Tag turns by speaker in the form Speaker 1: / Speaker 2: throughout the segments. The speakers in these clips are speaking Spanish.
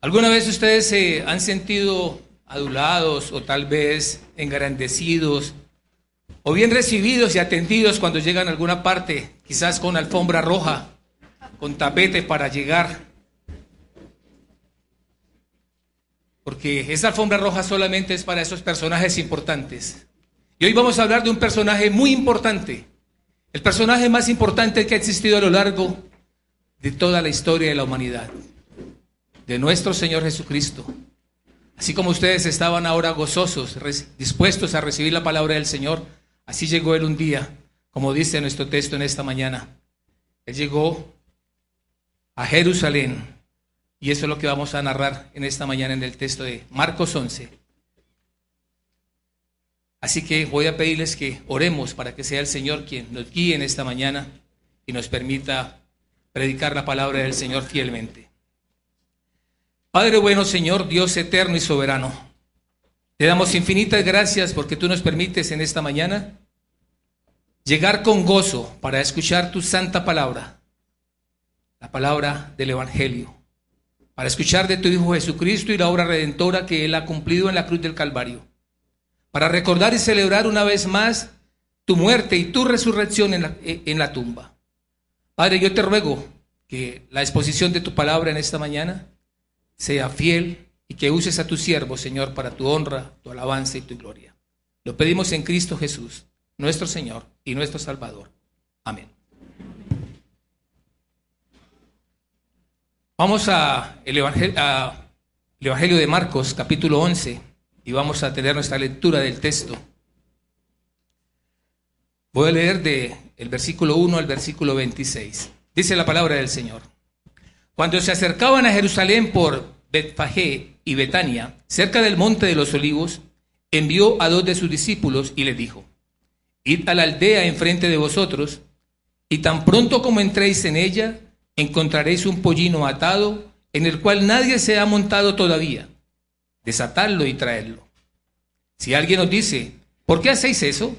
Speaker 1: ¿Alguna vez ustedes se han sentido adulados o tal vez engrandecidos o bien recibidos y atendidos cuando llegan a alguna parte, quizás con alfombra roja, con tapete para llegar? Porque esa alfombra roja solamente es para esos personajes importantes. Y hoy vamos a hablar de un personaje muy importante, el personaje más importante que ha existido a lo largo de toda la historia de la humanidad, de nuestro Señor Jesucristo. Así como ustedes estaban ahora gozosos, dispuestos a recibir la palabra del Señor, así llegó Él un día, como dice nuestro texto en esta mañana. Él llegó a Jerusalén, y eso es lo que vamos a narrar en esta mañana en el texto de Marcos 11. Así que voy a pedirles que oremos para que sea el Señor quien nos guíe en esta mañana y nos permita predicar la palabra del Señor fielmente. Padre bueno, Señor, Dios eterno y soberano, te damos infinitas gracias porque tú nos permites en esta mañana llegar con gozo para escuchar tu santa palabra, la palabra del Evangelio, para escuchar de tu Hijo Jesucristo y la obra redentora que Él ha cumplido en la cruz del Calvario, para recordar y celebrar una vez más tu muerte y tu resurrección en la, tumba. Padre, yo te ruego que la exposición de tu palabra en esta mañana sea fiel y que uses a tu siervo, Señor, para tu honra, tu alabanza y tu gloria. Lo pedimos en Cristo Jesús, nuestro Señor y nuestro Salvador. Amén. Vamos a el, Evangelio, de Marcos, capítulo 11, y vamos a tener nuestra lectura del texto. Voy a leer de versículo 1 al versículo 26. Dice la palabra del Señor. Cuando se acercaban a Jerusalén por Betfagé y Betania, cerca del monte de los olivos, envió a dos de sus discípulos y les dijo, Id a la aldea enfrente de vosotros, y tan pronto como entréis en ella, encontraréis un pollino atado, en el cual nadie se ha montado todavía. Desatadlo y traedlo. Si alguien os dice, ¿por qué hacéis eso?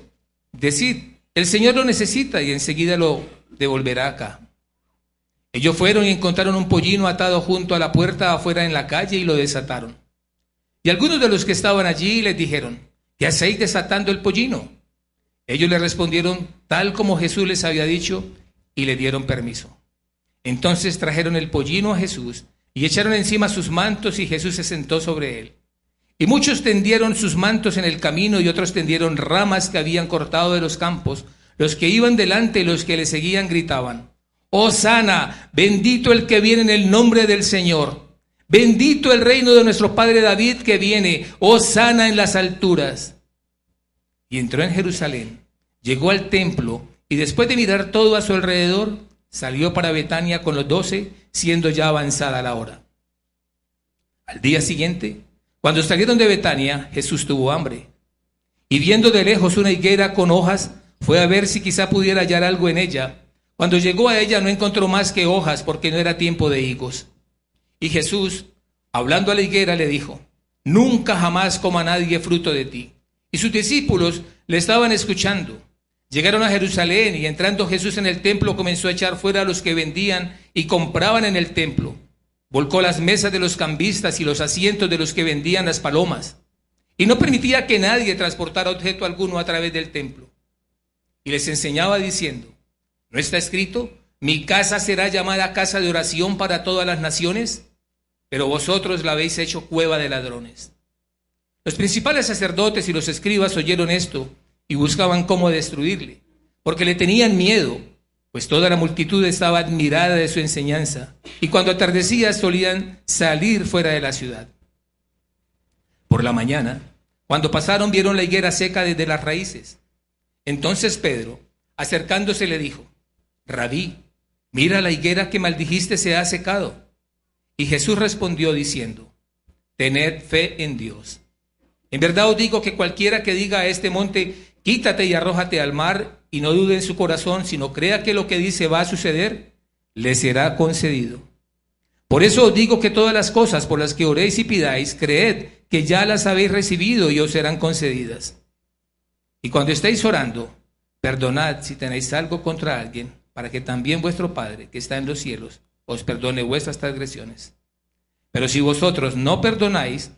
Speaker 1: Decid, el Señor lo necesita y enseguida lo devolverá acá. Ellos fueron y encontraron un pollino atado junto a la puerta afuera en la calle y lo desataron. Y algunos de los que estaban allí les dijeron, ¿qué hacéis desatando el pollino? Ellos le respondieron tal como Jesús les había dicho y le dieron permiso. Entonces trajeron el pollino a Jesús y echaron encima sus mantos y Jesús se sentó sobre él. Y muchos tendieron sus mantos en el camino y otros tendieron ramas que habían cortado de los campos. Los que iban delante y los que le seguían gritaban, Oh sana, bendito el que viene en el nombre del Señor. Bendito el reino de nuestro Padre David que viene, oh sana en las alturas. Y entró en Jerusalén, llegó al templo y después de mirar todo a su alrededor, salió para Betania con los doce, siendo ya avanzada la hora. Al día siguiente, cuando salieron de Betania, Jesús tuvo hambre. Y viendo de lejos una higuera con hojas, fue a ver si quizá pudiera hallar algo en ella cuando llegó a ella no encontró más que hojas porque no era tiempo de higos. Y Jesús, hablando a la higuera, le dijo, nunca jamás coma nadie fruto de ti. Y sus discípulos le estaban escuchando. Llegaron a Jerusalén y entrando Jesús en el templo comenzó a echar fuera a los que vendían y compraban en el templo. Volcó las mesas de los cambistas y los asientos de los que vendían las palomas. Y no permitía que nadie transportara objeto alguno a través del templo. Y les enseñaba diciendo, ¿No está escrito? Mi casa será llamada casa de oración para todas las naciones, pero vosotros la habéis hecho cueva de ladrones. Los principales sacerdotes y los escribas oyeron esto y buscaban cómo destruirle, porque le tenían miedo, pues toda la multitud estaba admirada de su enseñanza, y cuando atardecía solían salir fuera de la ciudad. Por la mañana, cuando pasaron, vieron la higuera seca desde las raíces. Entonces Pedro, acercándose, le dijo, Rabí, mira la higuera que maldijiste se ha secado. Y Jesús respondió diciendo, tened fe en Dios. En verdad os digo que cualquiera que diga a este monte, quítate y arrójate al mar, y no dude en su corazón, sino crea que lo que dice va a suceder, le será concedido. Por eso os digo que todas las cosas por las que oréis y pidáis, creed que ya las habéis recibido y os serán concedidas. Y cuando estéis orando, perdonad si tenéis algo contra alguien para que también vuestro Padre, que está en los cielos, os perdone vuestras transgresiones. Pero si vosotros no perdonáis,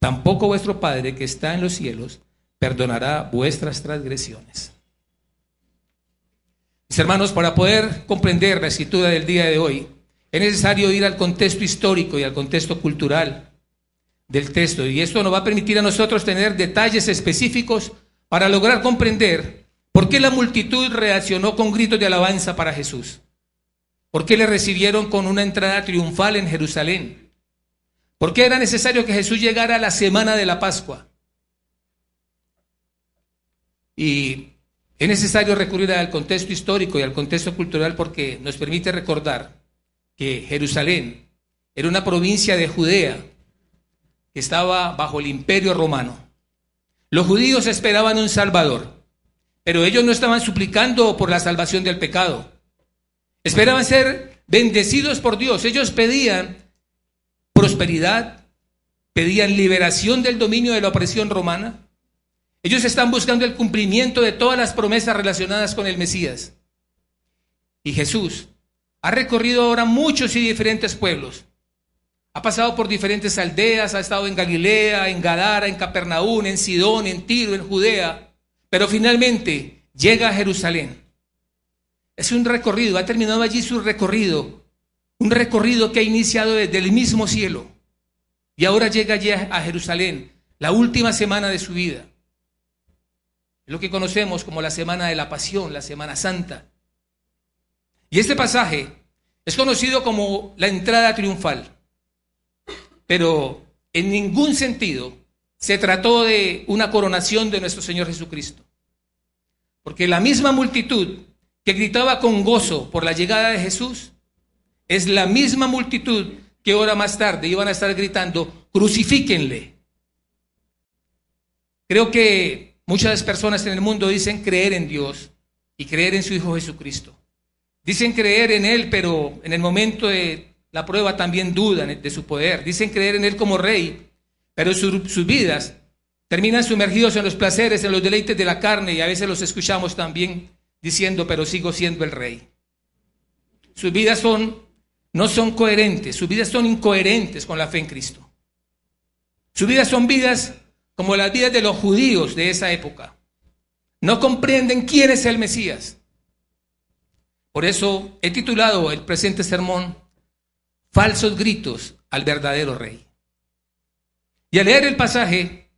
Speaker 1: tampoco vuestro Padre que está en los cielos perdonará vuestras transgresiones. Mis hermanos, para poder comprender la escritura del día de hoy, es necesario ir al contexto histórico y al contexto cultural del texto. Y esto nos va a permitir a nosotros tener detalles específicos para lograr comprender por qué la multitud reaccionó con gritos de alabanza para Jesús. ¿Por qué le recibieron con una entrada triunfal en Jerusalén? ¿Por qué era necesario que Jesús llegara a la semana de la Pascua? Y es necesario recurrir al contexto histórico y al contexto cultural porque nos permite recordar que Jerusalén era una provincia de Judea que estaba bajo el imperio romano. Los judíos esperaban un Salvador, pero ellos no estaban suplicando por la salvación del pecado. Esperaban ser bendecidos por Dios. Ellos pedían prosperidad, pedían liberación del dominio de la opresión romana ellos están buscando el cumplimiento de todas las promesas relacionadas con el Mesías. Y Jesús ha recorrido ahora muchos y diferentes pueblos. Ha pasado por diferentes aldeas, ha estado en Galilea, en Gadara, en Capernaum, en Sidón, en Tiro, en Judea, pero finalmente llega a Jerusalén. Es un recorrido, ha terminado allí su recorrido, un recorrido que ha iniciado desde el mismo cielo y ahora llega allí a Jerusalén, la última semana de su vida lo que conocemos como la Semana de la Pasión, la Semana Santa. Y este pasaje es conocido como la entrada triunfal, pero en ningún sentido se trató de una coronación de nuestro Señor Jesucristo. Porque la misma multitud que gritaba con gozo por la llegada de Jesús es la misma multitud que hora más tarde iban a estar gritando, crucifíquenle. Creo que Muchas personas en el mundo dicen creer en Dios y creer en su Hijo Jesucristo. Dicen creer en Él, pero en el momento de la prueba también dudan de su poder. Dicen creer en Él como Rey, pero sus vidas terminan sumergidos en los placeres, en los deleites de la carne y a veces los escuchamos también diciendo, pero sigo siendo el Rey. Sus vidas son, no son coherentes, sus vidas son incoherentes con la fe en Cristo. Sus vidas son vidas como las vidas de los judíos de esa época. No comprenden quién es el Mesías. Por eso he titulado el presente sermón Falsos gritos al verdadero rey. Y al leer el pasaje,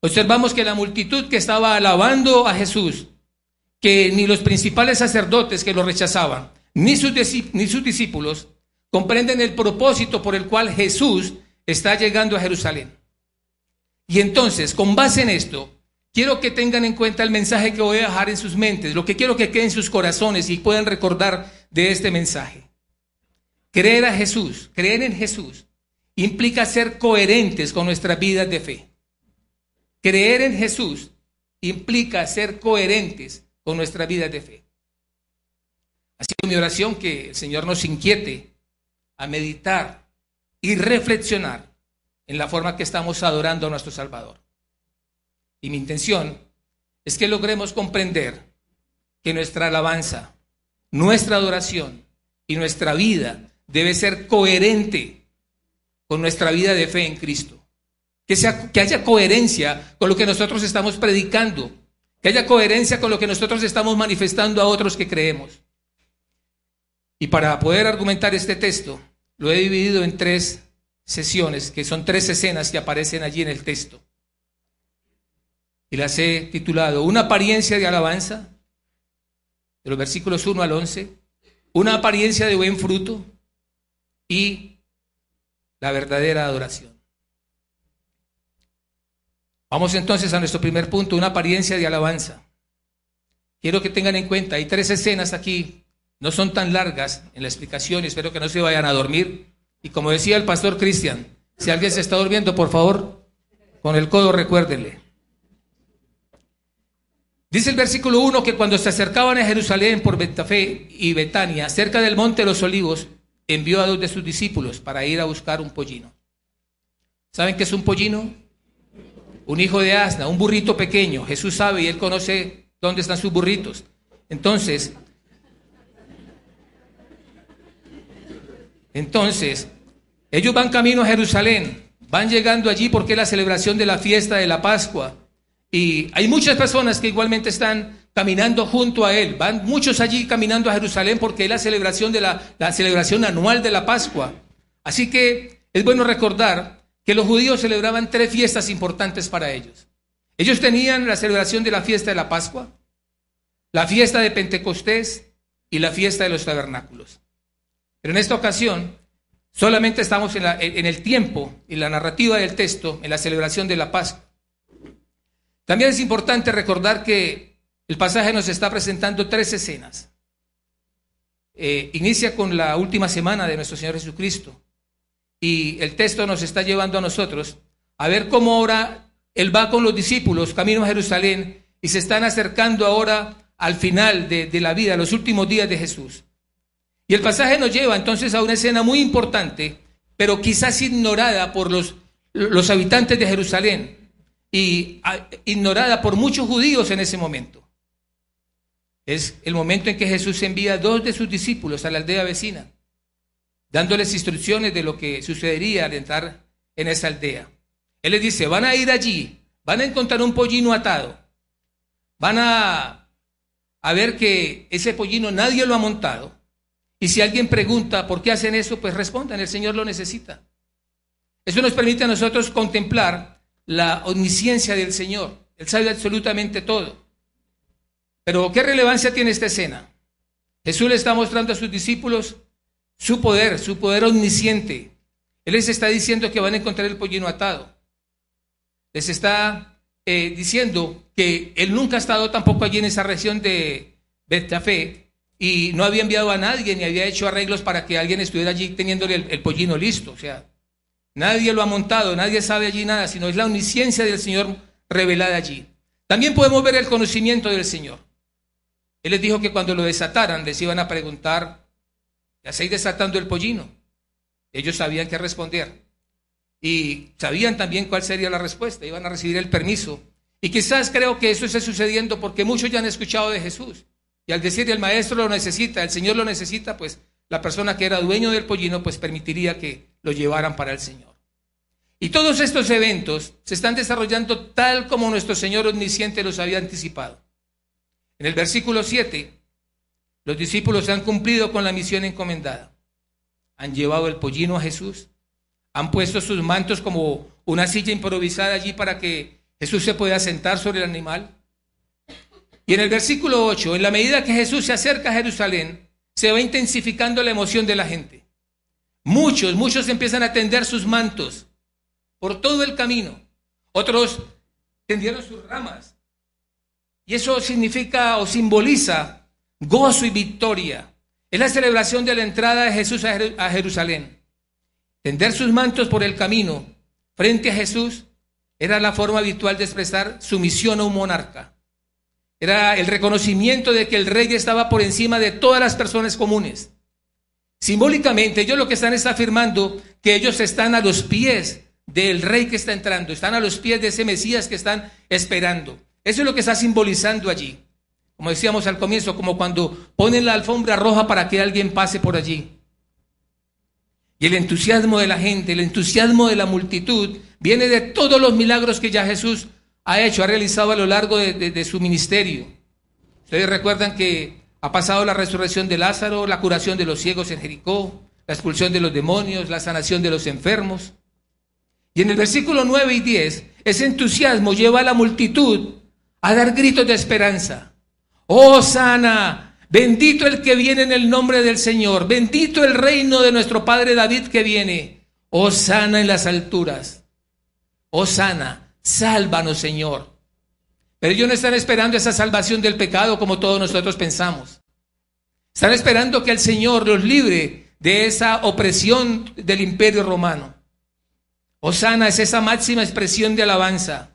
Speaker 1: observamos que la multitud que estaba alabando a Jesús, que ni los principales sacerdotes que lo rechazaban, ni sus, ni sus discípulos, comprenden el propósito por el cual Jesús está llegando a Jerusalén. Y entonces, con base en esto, quiero que tengan en cuenta el mensaje que voy a dejar en sus mentes, lo que quiero que quede en sus corazones y puedan recordar de este mensaje. Creer a Jesús, creer en Jesús, implica ser coherentes con nuestras vidas de fe. Creer en Jesús implica ser coherentes con nuestras vidas de fe. Ha sido mi oración que el Señor nos inquiete a meditar y reflexionar en la forma que estamos adorando a nuestro Salvador. Y mi intención es que logremos comprender que nuestra alabanza, nuestra adoración y nuestra vida debe ser coherente con nuestra vida de fe en Cristo. Que, sea, que haya coherencia con lo que nosotros estamos predicando, que haya coherencia con lo que nosotros estamos manifestando a otros que creemos. Y para poder argumentar este texto, lo he dividido en tres sesiones, que son tres escenas que aparecen allí en el texto. Y las he titulado Una apariencia de alabanza, de los versículos 1 al 11, una apariencia de buen fruto y la verdadera adoración. Vamos entonces a nuestro primer punto, una apariencia de alabanza. Quiero que tengan en cuenta, hay tres escenas aquí, no son tan largas en la explicación, espero que no se vayan a dormir. Y como decía el pastor Cristian, si alguien se está durmiendo, por favor, con el codo recuérdenle. Dice el versículo 1 que cuando se acercaban a Jerusalén por Betafé y Betania, cerca del monte de los olivos, envió a dos de sus discípulos para ir a buscar un pollino. ¿Saben qué es un pollino? Un hijo de asna, un burrito pequeño. Jesús sabe y él conoce dónde están sus burritos. Entonces, entonces, Ellos van camino a Jerusalén, van llegando allí porque es la celebración de la fiesta de la Pascua. Y hay muchas personas que igualmente están caminando junto a él. Van muchos allí caminando a Jerusalén porque es la celebración de la, la celebración anual de la Pascua. Así que es bueno recordar que los judíos celebraban tres fiestas importantes para ellos. Ellos tenían la celebración de la fiesta de la Pascua, la fiesta de Pentecostés y la fiesta de los tabernáculos. Pero en esta ocasión solamente estamos en, en el tiempo y la narrativa del texto, en la celebración de la Pascua. También es importante recordar que el pasaje nos está presentando tres escenas. Eh, inicia con la última semana de nuestro Señor Jesucristo y el texto nos está llevando a nosotros a ver cómo ahora Él va con los discípulos camino a Jerusalén y se están acercando ahora al final de, la vida, los últimos días de Jesús. Y el pasaje nos lleva entonces a una escena muy importante, pero quizás ignorada por los habitantes de Jerusalén y ignorada por muchos judíos en ese momento. Es el momento en que Jesús envía a dos de sus discípulos a la aldea vecina, dándoles instrucciones de lo que sucedería al entrar en esa aldea. Él les dice, van a ir allí, van a encontrar un pollino atado, van a, a ver que ese pollino nadie lo ha montado, y si alguien pregunta por qué hacen eso, pues respondan, el Señor lo necesita. Eso nos permite a nosotros contemplar la omnisciencia del Señor. Él sabe absolutamente todo. Pero ¿qué relevancia tiene esta escena? Jesús le está mostrando a sus discípulos su poder, su poder omnisciente. Él les está diciendo que van a encontrar el pollino atado. Les está eh, diciendo que él nunca ha estado tampoco allí en esa región de Betafé y no había enviado a nadie ni había hecho arreglos para que alguien estuviera allí teniéndole el, el pollino listo. O sea, Nadie lo ha montado, nadie sabe allí nada, sino es la omnisciencia del Señor revelada allí. También podemos ver el conocimiento del Señor. Él les dijo que cuando lo desataran les iban a preguntar, ¿ya estáis desatando el pollino? Ellos sabían qué responder. Y sabían también cuál sería la respuesta, iban a recibir el permiso. Y quizás creo que eso esté sucediendo porque muchos ya han escuchado de Jesús. Y al decir el maestro lo necesita, el Señor lo necesita, pues la persona que era dueño del pollino, pues permitiría que lo llevaran para el Señor. Y todos estos eventos se están desarrollando tal como nuestro Señor omnisciente los había anticipado. En el versículo 7, los discípulos han cumplido con la misión encomendada. Han llevado el pollino a Jesús, han puesto sus mantos como una silla improvisada allí para que Jesús se pueda sentar sobre el animal. Y en el versículo 8, en la medida que Jesús se acerca a Jerusalén, se va intensificando la emoción de la gente. Muchos, muchos empiezan a tender sus mantos por todo el camino. Otros tendieron sus ramas. Y eso significa o simboliza gozo y victoria. Es la celebración de la entrada de Jesús a Jerusalén. Tender sus mantos por el camino frente a Jesús era la forma habitual de expresar sumisión a un monarca. Era el reconocimiento de que el rey estaba por encima de todas las personas comunes. Simbólicamente, ellos lo que están es afirmando que ellos están a los pies del rey que está entrando, están a los pies de ese Mesías que están esperando. Eso es lo que está simbolizando allí. Como decíamos al comienzo, como cuando ponen la alfombra roja para que alguien pase por allí. Y el entusiasmo de la gente, el entusiasmo de la multitud, viene de todos los milagros que ya Jesús ha hecho, ha realizado a lo largo de, su ministerio. Ustedes recuerdan que ha pasado la resurrección de Lázaro, la curación de los ciegos en Jericó, la expulsión de los demonios, la sanación de los enfermos. Y en el versículo 9 y 10, ese entusiasmo lleva a la multitud a dar gritos de esperanza. Oh, sana, bendito el que viene en el nombre del Señor, bendito el reino de nuestro Padre David que viene. Oh, sana en las alturas. Oh, sana, Sálvanos, Señor. Pero ellos no están esperando esa salvación del pecado como todos nosotros pensamos. Están esperando que el Señor los libre de esa opresión del imperio romano. Osana es esa máxima expresión de alabanza.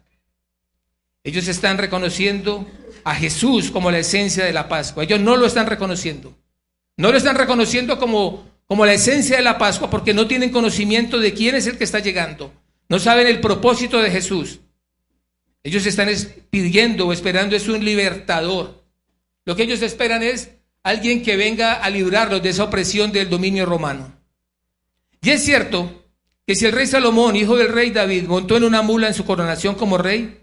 Speaker 1: Ellos están reconociendo a Jesús como la esencia de la Pascua. Ellos no lo están reconociendo. No lo están reconociendo como, como la esencia de la Pascua porque no tienen conocimiento de quién es el que está llegando. No saben el propósito de Jesús. Ellos están pidiendo o esperando es un libertador. Lo que ellos esperan es alguien que venga a librarlos de esa opresión del dominio romano. Y es cierto que si el rey Salomón, hijo del rey David, montó en una mula en su coronación como rey,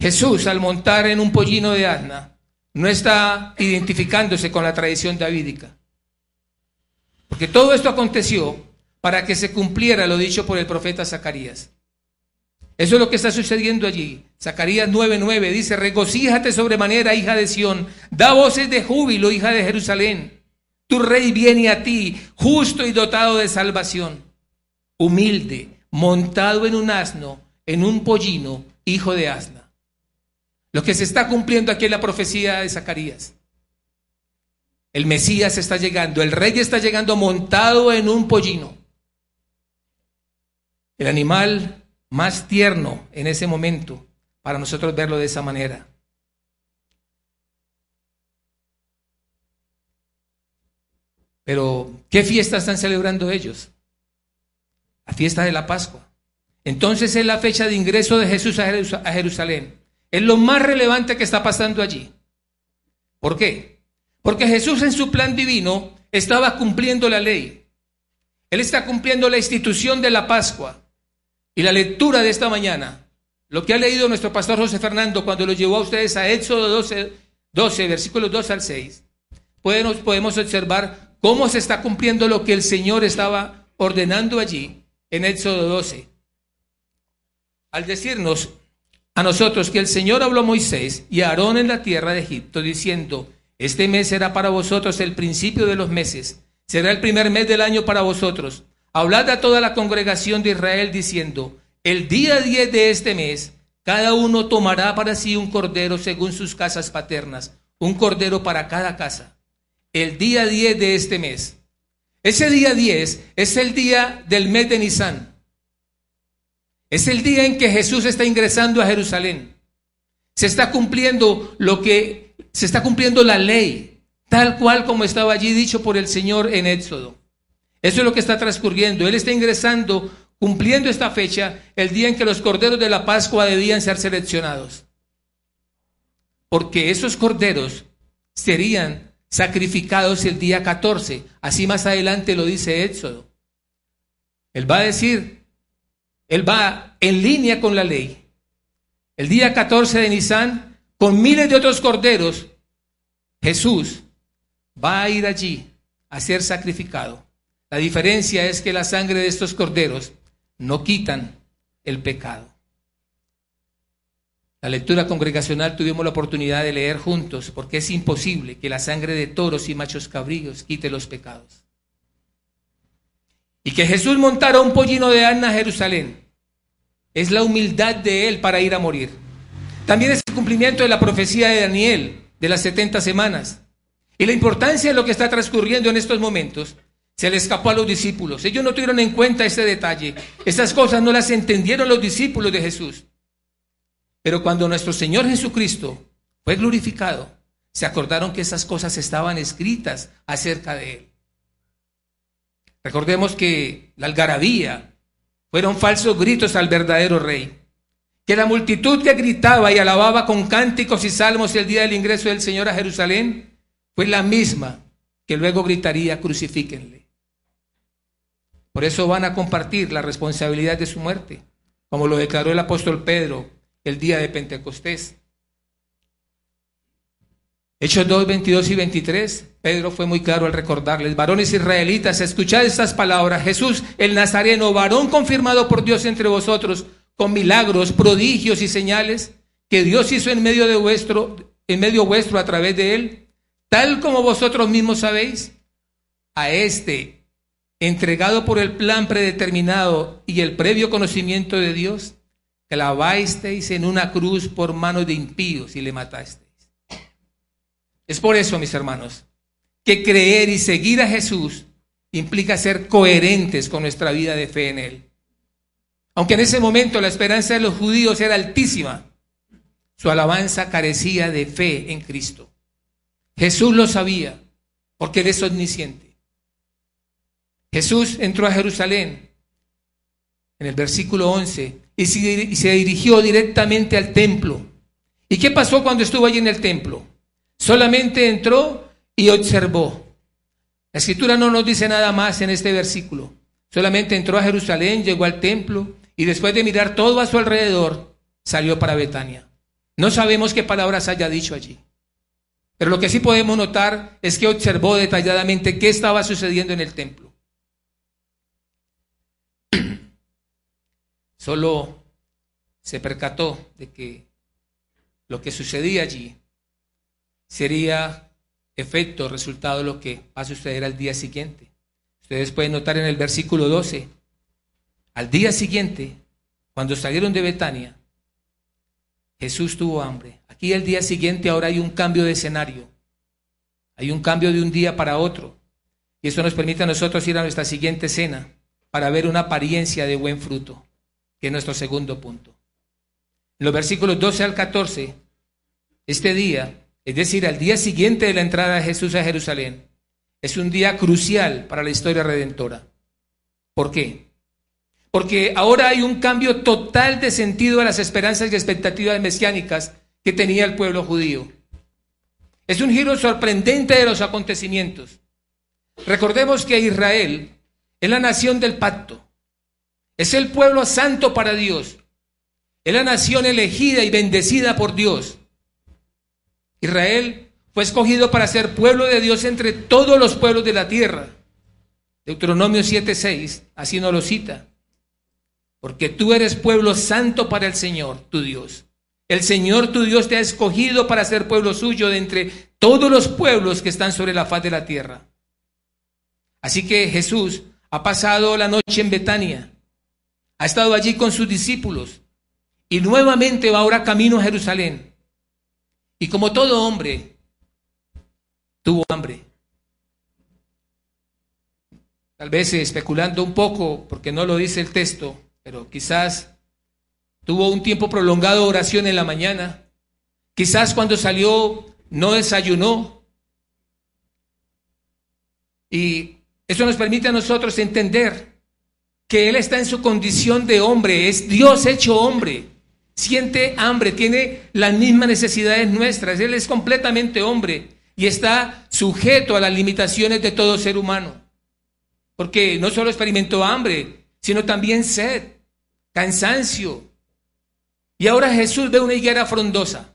Speaker 1: Jesús al montar en un pollino de asna no está identificándose con la tradición davídica. Porque todo esto aconteció para que se cumpliera lo dicho por el profeta Zacarías. Eso es lo que está sucediendo allí. Zacarías 9:9 dice, regocíjate sobremanera, hija de Sión, da voces de júbilo, hija de Jerusalén. Tu rey viene a ti, justo y dotado de salvación, humilde, montado en un asno, en un pollino, hijo de asna. Lo que se está cumpliendo aquí es la profecía de Zacarías. El Mesías está llegando, el rey está llegando montado en un pollino. El animal más tierno en ese momento para nosotros verlo de esa manera. Pero, ¿qué fiesta están celebrando ellos? La fiesta de la Pascua. Entonces es la fecha de ingreso de Jesús a Jerusalén. Es lo más relevante que está pasando allí. ¿Por qué? Porque Jesús en su plan divino estaba cumpliendo la ley. Él está cumpliendo la institución de la Pascua. Y la lectura de esta mañana, lo que ha leído nuestro pastor José Fernando cuando lo llevó a ustedes a Éxodo 12, 12 versículos 2 al 6, podemos, podemos observar cómo se está cumpliendo lo que el Señor estaba ordenando allí en Éxodo 12. Al decirnos a nosotros que el Señor habló a Moisés y a Aarón en la tierra de Egipto, diciendo, este mes será para vosotros el principio de los meses, será el primer mes del año para vosotros. Hablad a toda la congregación de Israel diciendo, el día 10 de este mes, cada uno tomará para sí un cordero según sus casas paternas, un cordero para cada casa. El día 10 de este mes. Ese día 10 es el día del mes de Nisan. Es el día en que Jesús está ingresando a Jerusalén. Se está cumpliendo lo que se está cumpliendo la ley, tal cual como estaba allí dicho por el Señor en Éxodo. Eso es lo que está transcurriendo. Él está ingresando, cumpliendo esta fecha, el día en que los corderos de la Pascua debían ser seleccionados. Porque esos corderos serían sacrificados el día 14. Así más adelante lo dice Éxodo. Él va a decir, él va en línea con la ley. El día 14 de Nisan, con miles de otros corderos, Jesús va a ir allí a ser sacrificado. La diferencia es que la sangre de estos corderos no quitan el pecado. La lectura congregacional tuvimos la oportunidad de leer juntos porque es imposible que la sangre de toros y machos cabrillos quite los pecados. Y que Jesús montara un pollino de Ana a Jerusalén es la humildad de él para ir a morir. También es el cumplimiento de la profecía de Daniel de las 70 semanas. Y la importancia de lo que está transcurriendo en estos momentos se le escapó a los discípulos. Ellos no tuvieron en cuenta ese detalle. Esas cosas no las entendieron los discípulos de Jesús. Pero cuando nuestro Señor Jesucristo fue glorificado, se acordaron que esas cosas estaban escritas acerca de Él. Recordemos que la algarabía fueron falsos gritos al verdadero rey. Que la multitud que gritaba y alababa con cánticos y salmos el día del ingreso del Señor a Jerusalén fue la misma que luego gritaría, crucifíquenle. Por eso van a compartir la responsabilidad de su muerte, como lo declaró el apóstol Pedro el día de Pentecostés. Hechos 2, 22 y 23, Pedro fue muy claro al recordarles, varones israelitas, escuchad estas palabras, Jesús el Nazareno, varón confirmado por Dios entre vosotros, con milagros, prodigios y señales que Dios hizo en medio de vuestro, en medio vuestro a través de él, tal como vosotros mismos sabéis, a este entregado por el plan predeterminado y el previo conocimiento de Dios, clavasteis en una cruz por mano de impíos y le matasteis. Es por eso, mis hermanos, que creer y seguir a Jesús implica ser coherentes con nuestra vida de fe en Él. Aunque en ese momento la esperanza de los judíos era altísima, su alabanza carecía de fe en Cristo. Jesús lo sabía, porque Él es omnisciente. Jesús entró a Jerusalén en el versículo 11 y se dirigió directamente al templo. ¿Y qué pasó cuando estuvo allí en el templo? Solamente entró y observó. La escritura no nos dice nada más en este versículo. Solamente entró a Jerusalén, llegó al templo y después de mirar todo a su alrededor, salió para Betania. No sabemos qué palabras haya dicho allí. Pero lo que sí podemos notar es que observó detalladamente qué estaba sucediendo en el templo. Solo se percató de que lo que sucedía allí sería efecto, resultado lo que va a suceder al día siguiente. Ustedes pueden notar en el versículo 12, al día siguiente, cuando salieron de Betania, Jesús tuvo hambre. Aquí el día siguiente ahora hay un cambio de escenario. Hay un cambio de un día para otro. Y eso nos permite a nosotros ir a nuestra siguiente cena para ver una apariencia de buen fruto, que es nuestro segundo punto. En los versículos 12 al 14, este día, es decir, al día siguiente de la entrada de Jesús a Jerusalén, es un día crucial para la historia redentora. ¿Por qué? Porque ahora hay un cambio total de sentido a las esperanzas y expectativas mesiánicas que tenía el pueblo judío. Es un giro sorprendente de los acontecimientos. Recordemos que Israel es la nación del pacto. Es el pueblo santo para Dios. Es la nación elegida y bendecida por Dios. Israel fue escogido para ser pueblo de Dios entre todos los pueblos de la tierra. Deuteronomio 7:6, así nos lo cita. Porque tú eres pueblo santo para el Señor, tu Dios. El Señor tu Dios te ha escogido para ser pueblo suyo de entre todos los pueblos que están sobre la faz de la tierra. Así que Jesús ha pasado la noche en Betania, ha estado allí con sus discípulos, y nuevamente va ahora camino a Jerusalén. Y como todo hombre, tuvo hambre. Tal vez especulando un poco, porque no lo dice el texto, pero quizás tuvo un tiempo prolongado de oración en la mañana. Quizás cuando salió no desayunó. Y eso nos permite a nosotros entender que Él está en su condición de hombre, es Dios hecho hombre siente hambre, tiene las mismas necesidades nuestras. Él es completamente hombre y está sujeto a las limitaciones de todo ser humano. Porque no solo experimentó hambre, sino también sed, cansancio. Y ahora Jesús ve una higuera frondosa.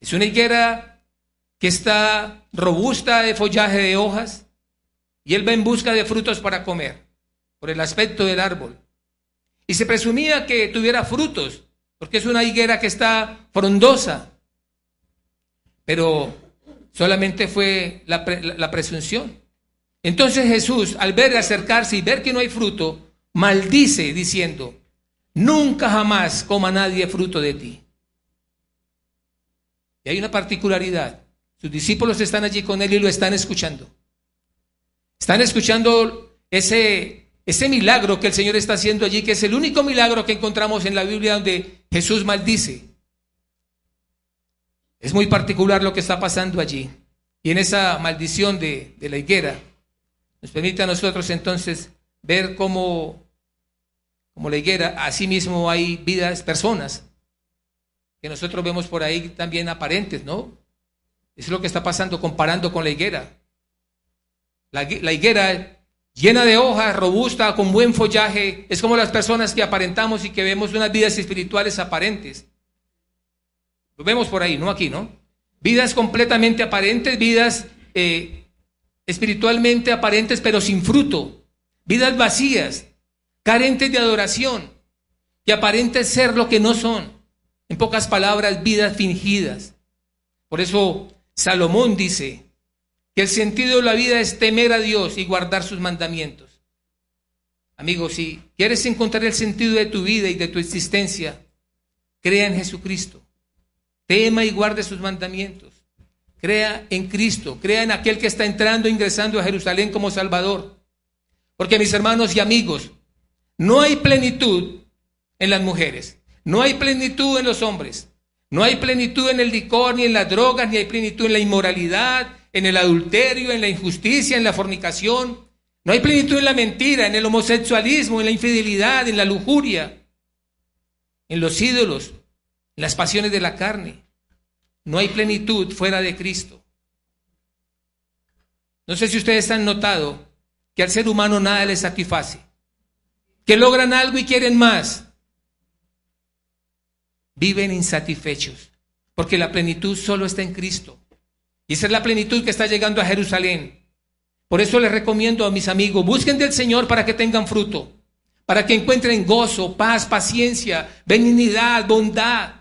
Speaker 1: Es una higuera que está robusta de follaje de hojas y él va en busca de frutos para comer por el aspecto del árbol. Y se presumía que tuviera frutos, porque es una higuera que está frondosa. Pero solamente fue la, presunción. Entonces Jesús, al ver acercarse y ver que no hay fruto, maldice diciendo, nunca jamás coma nadie fruto de ti. Y hay una particularidad. Sus discípulos están allí con él y lo están escuchando. Están escuchando ese ese milagro que el Señor está haciendo allí, que es el único milagro que encontramos en la Biblia donde Jesús maldice. Es muy particular lo que está pasando allí. Y en esa maldición de, la higuera nos permite a nosotros entonces ver cómo, como la higuera, asimismo hay vidas, personas, que nosotros vemos por ahí también aparentes, ¿no? Es lo que está pasando comparando con la higuera. La, la higuera llena de hojas, robusta, con buen follaje. Es como las personas que aparentamos y que vemos unas vidas espirituales aparentes. Lo vemos por ahí, no aquí, ¿no? Vidas completamente aparentes, vidas eh, espiritualmente aparentes, pero sin fruto. Vidas vacías, carentes de adoración, que aparentes ser lo que no son. En pocas palabras, vidas fingidas. Por eso Salomón dice, que el sentido de la vida es temer a Dios y guardar sus mandamientos. Amigos, si quieres encontrar el sentido de tu vida y de tu existencia, crea en Jesucristo. Tema y guarde sus mandamientos. Crea en Cristo, crea en aquel que está entrando e ingresando a Jerusalén como Salvador. Porque mis hermanos y amigos, no hay plenitud en las mujeres, no hay plenitud en los hombres, no hay plenitud en el licor, ni en las drogas, ni hay plenitud en la inmoralidad, en el adulterio, en la injusticia, en la fornicación. No hay plenitud en la mentira, en el homosexualismo, en la infidelidad, en la lujuria, en los ídolos, en las pasiones de la carne. No hay plenitud fuera de Cristo. No sé si ustedes han notado que al ser humano nada le satisface, que logran algo y quieren más. Viven insatisfechos, porque la plenitud solo está en Cristo. Y esa es la plenitud que está llegando a Jerusalén. Por eso les recomiendo a mis amigos, busquen del Señor para que tengan fruto, para que encuentren gozo, paz, paciencia, benignidad, bondad,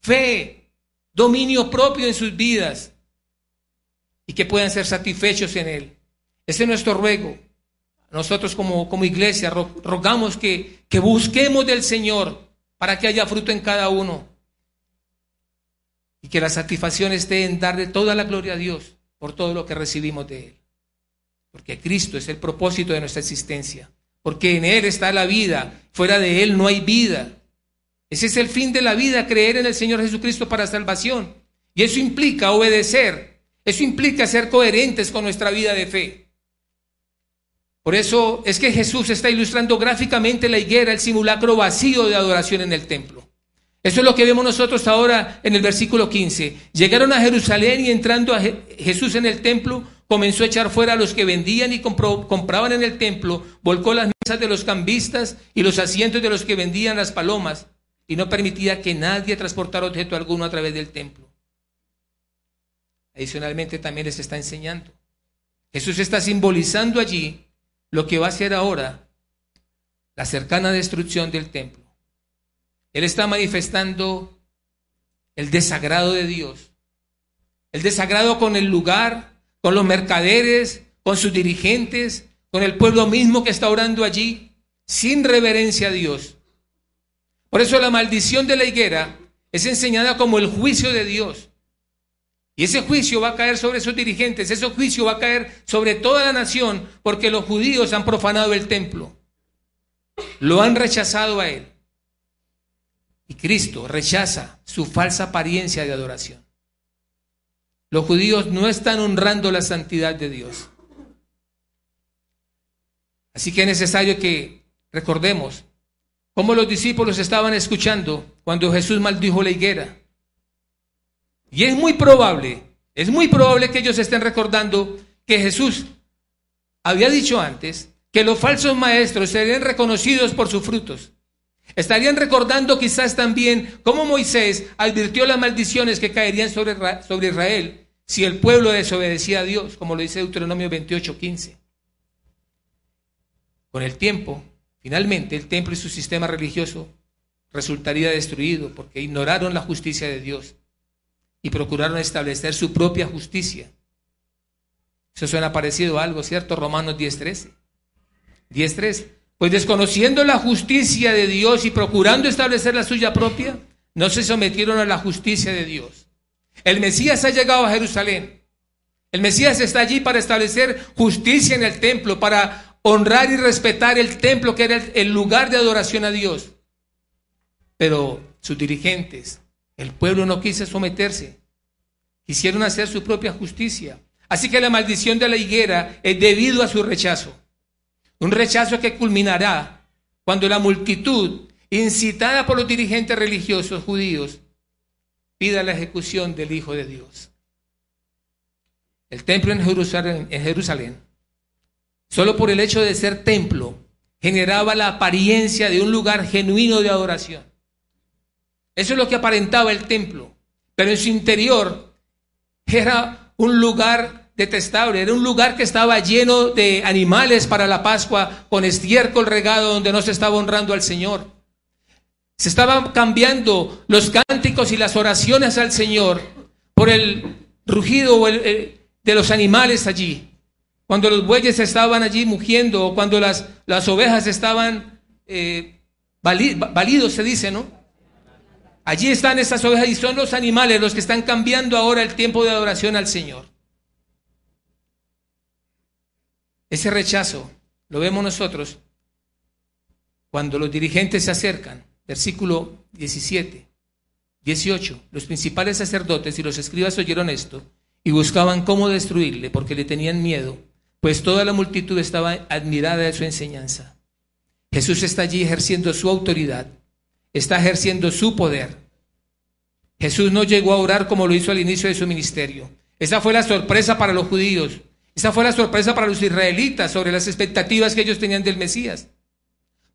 Speaker 1: fe, dominio propio en sus vidas y que puedan ser satisfechos en Él. Ese es nuestro ruego. Nosotros como, como iglesia rogamos que, que busquemos del Señor para que haya fruto en cada uno y que la satisfacción esté en darle toda la gloria a Dios por todo lo que recibimos de Él. Porque Cristo es el propósito de nuestra existencia. Porque en Él está la vida. Fuera de Él no hay vida. Ese es el fin de la vida, creer en el Señor Jesucristo para salvación. Y eso implica obedecer. Eso implica ser coherentes con nuestra vida de fe. Por eso es que Jesús está ilustrando gráficamente la higuera, el simulacro vacío de adoración en el templo. Eso es lo que vemos nosotros ahora en el versículo 15. Llegaron a Jerusalén y entrando a Jesús en el templo, comenzó a echar fuera a los que vendían y compraban en el templo, volcó las mesas de los cambistas y los asientos de los que vendían las palomas, y no permitía que nadie transportara objeto alguno a través del templo. Adicionalmente también les está enseñando. Jesús está simbolizando allí lo que va a ser ahora la cercana destrucción del templo. Él está manifestando el desagrado de Dios, el desagrado con el lugar, con los mercaderes, con sus dirigentes, con el pueblo mismo que está orando allí, sin reverencia a Dios. Por eso la maldición de la higuera es enseñada como el juicio de Dios. Y ese juicio va a caer sobre sus dirigentes, ese juicio va a caer sobre toda la nación, porque los judíos han profanado el templo. Lo han rechazado a él. Y Cristo rechaza su falsa apariencia de adoración. Los judíos no están honrando la santidad de Dios. Así que es necesario que recordemos cómo los discípulos estaban escuchando cuando Jesús maldijo la higuera. Y es muy probable, es muy probable que ellos estén recordando que Jesús había dicho antes que los falsos maestros serían reconocidos por sus frutos. Estarían recordando quizás también cómo Moisés advirtió las maldiciones que caerían sobre, sobre Israel si el pueblo desobedecía a Dios, como lo dice Deuteronomio 28, 15. Con el tiempo, finalmente, el templo y su sistema religioso resultaría destruido porque ignoraron la justicia de Dios y procuraron establecer su propia justicia. Eso suena parecido a algo, ¿cierto? Romanos 10.13. 10.3. Pues desconociendo la justicia de Dios y procurando establecer la suya propia, no se sometieron a la justicia de Dios. El Mesías ha llegado a Jerusalén. El Mesías está allí para establecer justicia en el templo, para honrar y respetar el templo que era el lugar de adoración a Dios. Pero sus dirigentes, el pueblo no quiso someterse. Quisieron hacer su propia justicia. Así que la maldición de la higuera es debido a su rechazo. Un rechazo que culminará cuando la multitud, incitada por los dirigentes religiosos judíos, pida la ejecución del Hijo de Dios. El templo en Jerusalén, en Jerusalén, solo por el hecho de ser templo, generaba la apariencia de un lugar genuino de adoración. Eso es lo que aparentaba el templo, pero en su interior era un lugar detestable, era un lugar que estaba lleno de animales para la Pascua, con estiércol regado donde no se estaba honrando al Señor. Se estaban cambiando los cánticos y las oraciones al Señor por el rugido de los animales allí. Cuando los bueyes estaban allí mugiendo o cuando las, las ovejas estaban eh, validos, se dice, ¿no? Allí están estas ovejas y son los animales los que están cambiando ahora el tiempo de adoración al Señor. Ese rechazo lo vemos nosotros cuando los dirigentes se acercan, versículo 17, 18, los principales sacerdotes y los escribas oyeron esto y buscaban cómo destruirle porque le tenían miedo, pues toda la multitud estaba admirada de su enseñanza. Jesús está allí ejerciendo su autoridad, está ejerciendo su poder. Jesús no llegó a orar como lo hizo al inicio de su ministerio. Esa fue la sorpresa para los judíos Esa fue la sorpresa para los israelitas sobre las expectativas que ellos tenían del Mesías.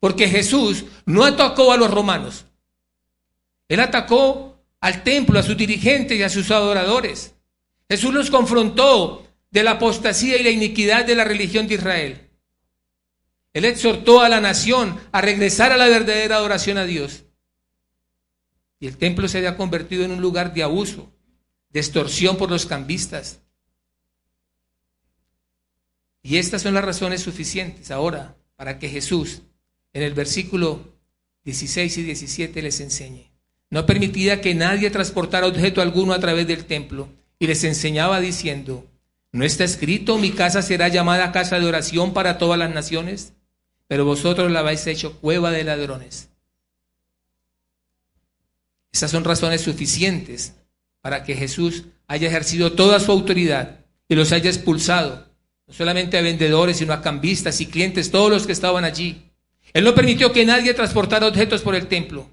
Speaker 1: Porque Jesús no atacó a los romanos. Él atacó al templo, a sus dirigentes y a sus adoradores. Jesús los confrontó de la apostasía y la iniquidad de la religión de Israel. Él exhortó a la nación a regresar a la verdadera adoración a Dios. Y el templo se había convertido en un lugar de abuso, de extorsión por los cambistas, y estas son las razones suficientes ahora para que Jesús en el versículo 16 y 17 les enseñe. No permitía que nadie transportara objeto alguno a través del templo y les enseñaba diciendo, ¿no está escrito mi casa será llamada casa de oración para todas las naciones? Pero vosotros la habéis hecho cueva de ladrones. Esas son razones suficientes para que Jesús haya ejercido toda su autoridad y los haya expulsado solamente a vendedores, sino a cambistas y clientes, todos los que estaban allí. Él no permitió que nadie transportara objetos por el templo.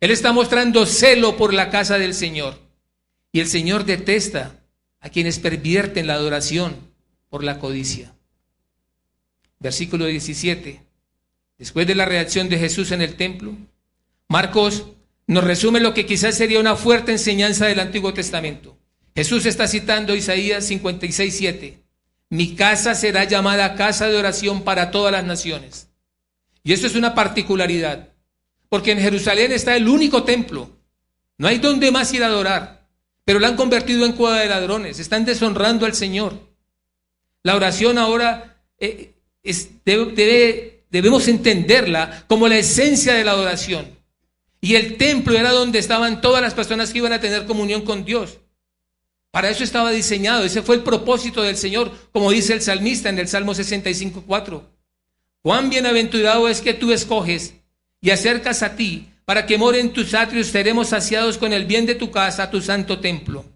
Speaker 1: Él está mostrando celo por la casa del Señor. Y el Señor detesta a quienes pervierten la adoración por la codicia. Versículo 17. Después de la reacción de Jesús en el templo, Marcos nos resume lo que quizás sería una fuerte enseñanza del Antiguo Testamento. Jesús está citando Isaías 56, 7. Mi casa será llamada casa de oración para todas las naciones. Y eso es una particularidad, porque en Jerusalén está el único templo. No hay donde más ir a adorar, pero la han convertido en cueva de ladrones, están deshonrando al Señor. La oración ahora eh, debemos entenderla como la esencia de la adoración. Y el templo era donde estaban todas las personas que iban a tener comunión con Dios. Para eso estaba diseñado, ese fue el propósito del Señor, como dice el salmista en el Salmo 65.4. Cuán bienaventurado es que tú escoges y acercas a ti, para que more en tus atrios seremos saciados con el bien de tu casa, tu santo templo.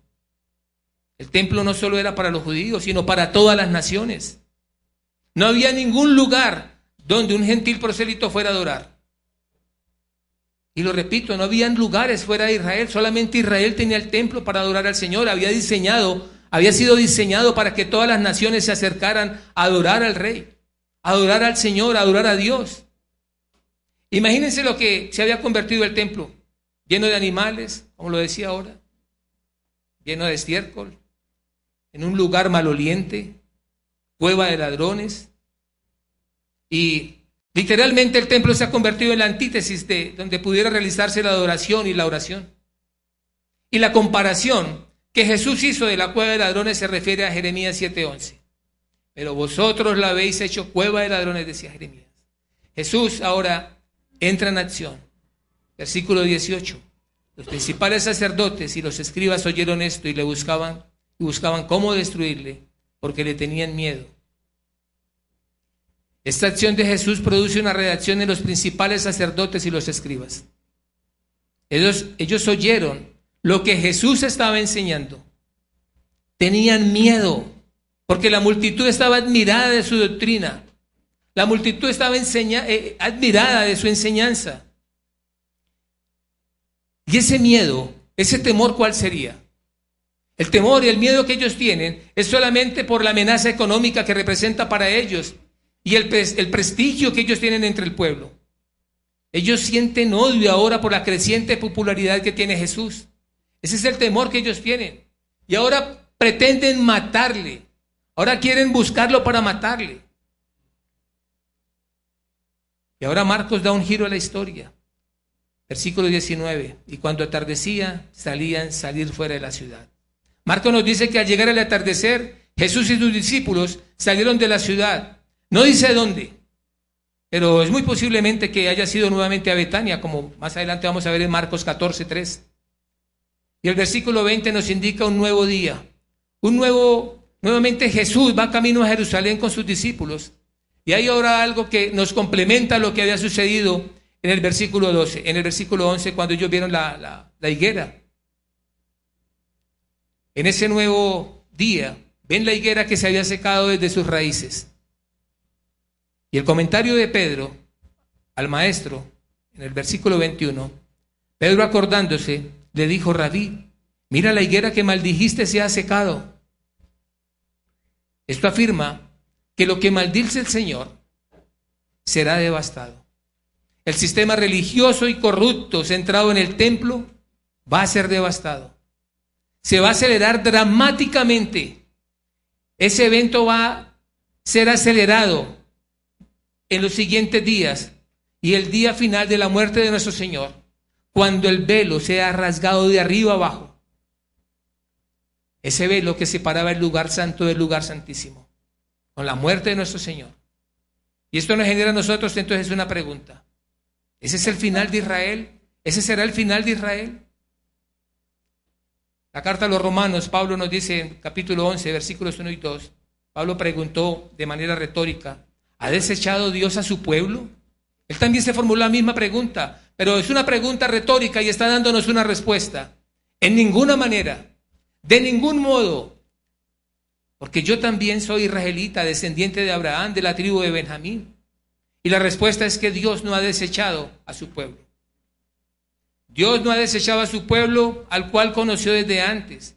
Speaker 1: El templo no solo era para los judíos, sino para todas las naciones. No había ningún lugar donde un gentil prosélito fuera a adorar. Y lo repito, no habían lugares fuera de Israel, solamente Israel tenía el templo para adorar al Señor, había diseñado, había sido diseñado para que todas las naciones se acercaran a adorar al rey, a adorar al Señor, a adorar a Dios. Imagínense lo que se había convertido el templo, lleno de animales, como lo decía ahora, lleno de estiércol, en un lugar maloliente, cueva de ladrones, y Literalmente el templo se ha convertido en la antítesis de donde pudiera realizarse la adoración y la oración. Y la comparación que Jesús hizo de la cueva de ladrones se refiere a Jeremías 7:11. Pero vosotros la habéis hecho cueva de ladrones, decía Jeremías. Jesús ahora entra en acción. Versículo 18. Los principales sacerdotes y los escribas oyeron esto y le buscaban y buscaban cómo destruirle porque le tenían miedo esta acción de Jesús produce una reacción en los principales sacerdotes y los escribas. Ellos, ellos oyeron lo que Jesús estaba enseñando. Tenían miedo porque la multitud estaba admirada de su doctrina. La multitud estaba eh, admirada de su enseñanza. Y ese miedo, ese temor, ¿cuál sería? El temor y el miedo que ellos tienen es solamente por la amenaza económica que representa para ellos y el, el prestigio que ellos tienen entre el pueblo. Ellos sienten odio ahora por la creciente popularidad que tiene Jesús. Ese es el temor que ellos tienen. Y ahora pretenden matarle. Ahora quieren buscarlo para matarle. Y ahora Marcos da un giro a la historia. Versículo 19. Y cuando atardecía, salían salir fuera de la ciudad. Marcos nos dice que al llegar al atardecer, Jesús y sus discípulos salieron de la ciudad no dice dónde, pero es muy posiblemente que haya sido nuevamente a Betania, como más adelante vamos a ver en Marcos 14, 3. Y el versículo 20 nos indica un nuevo día. Un nuevo, nuevamente Jesús va camino a Jerusalén con sus discípulos. Y hay ahora algo que nos complementa lo que había sucedido en el versículo 12, en el versículo 11, cuando ellos vieron la, la higuera. En ese nuevo día, ven la higuera que se había secado desde sus raíces. Y el comentario de Pedro al maestro, en el versículo 21, Pedro acordándose, le dijo, Rabí, mira la higuera que maldijiste se ha secado. Esto afirma que lo que maldice el Señor será devastado. El sistema religioso y corrupto centrado en el templo va a ser devastado. Se va a acelerar dramáticamente. Ese evento va a ser acelerado en los siguientes días y el día final de la muerte de nuestro Señor, cuando el velo sea rasgado de arriba abajo. Ese velo que separaba el lugar santo del lugar santísimo, con la muerte de nuestro Señor. Y esto nos genera nosotros entonces una pregunta. ¿Ese es el final de Israel? ¿Ese será el final de Israel? La carta a los romanos, Pablo nos dice en capítulo 11, versículos 1 y 2, Pablo preguntó de manera retórica, ¿ha desechado Dios a su pueblo? Él también se formuló la misma pregunta, pero es una pregunta retórica y está dándonos una respuesta. En ninguna manera, de ningún modo, porque yo también soy israelita, descendiente de Abraham, de la tribu de Benjamín. Y la respuesta es que Dios no ha desechado a su pueblo. Dios no ha desechado a su pueblo al cual conoció desde antes.